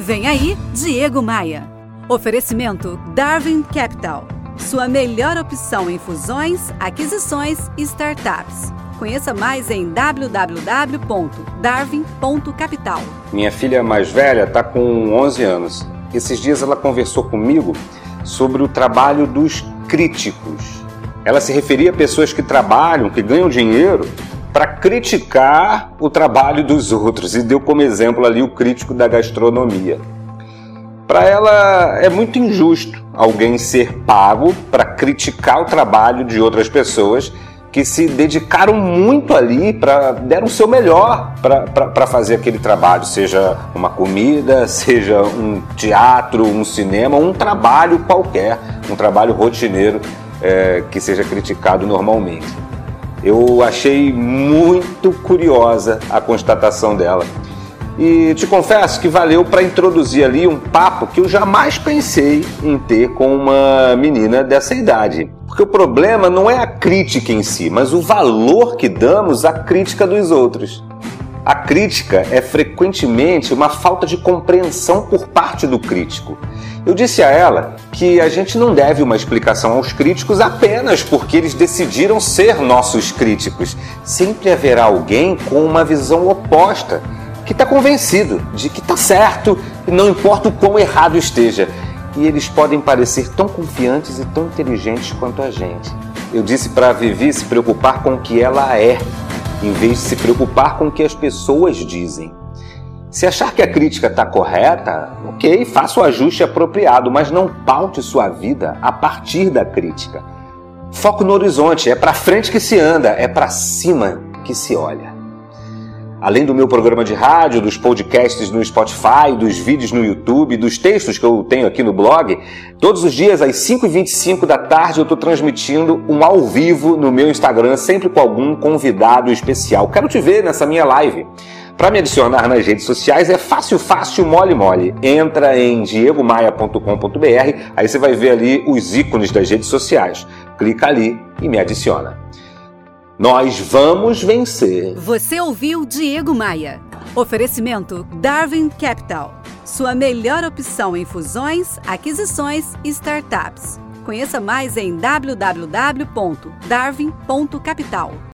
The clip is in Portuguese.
Vem aí, Diego Maia. Oferecimento Darwin Capital. Sua melhor opção em fusões, aquisições e startups. Conheça mais em www.darwin.capital. Minha filha mais velha está com 11 anos. Esses dias ela conversou comigo sobre o trabalho dos críticos. Ela se referia a pessoas que trabalham, que ganham dinheiro para criticar o trabalho dos outros e deu como exemplo ali o crítico da gastronomia. Para ela é muito injusto alguém ser pago para criticar o trabalho de outras pessoas que se dedicaram muito ali, para deram o seu melhor para fazer aquele trabalho, seja uma comida, seja um teatro, um cinema, um trabalho qualquer, um trabalho rotineiro é, que seja criticado normalmente. Eu achei muito curiosa a constatação dela. E te confesso que valeu para introduzir ali um papo que eu jamais pensei em ter com uma menina dessa idade. Porque o problema não é a crítica em si, mas o valor que damos à crítica dos outros. A crítica é frequentemente uma falta de compreensão por parte do crítico. Eu disse a ela que a gente não deve uma explicação aos críticos apenas porque eles decidiram ser nossos críticos. Sempre haverá alguém com uma visão oposta, que está convencido de que está certo e não importa o quão errado esteja. E eles podem parecer tão confiantes e tão inteligentes quanto a gente. Eu disse para a Vivi se preocupar com o que ela é, em vez de se preocupar com o que as pessoas dizem. Se achar que a crítica está correta, ok, faça o ajuste apropriado, mas não paute sua vida a partir da crítica. Foco no horizonte, é para frente que se anda, é para cima que se olha. Além do meu programa de rádio, dos podcasts no Spotify, dos vídeos no YouTube, dos textos que eu tenho aqui no blog, todos os dias às 5h25 da tarde eu estou transmitindo um ao vivo no meu Instagram, sempre com algum convidado especial. Quero te ver nessa minha live. Para me adicionar nas redes sociais é fácil, fácil, mole, mole. Entra em diegomaia.com.br, aí você vai ver ali os ícones das redes sociais. Clica ali e me adiciona. Nós vamos vencer. Você ouviu Diego Maia. Oferecimento Darwin Capital. Sua melhor opção em fusões, aquisições e startups. Conheça mais em www.darwin.capital.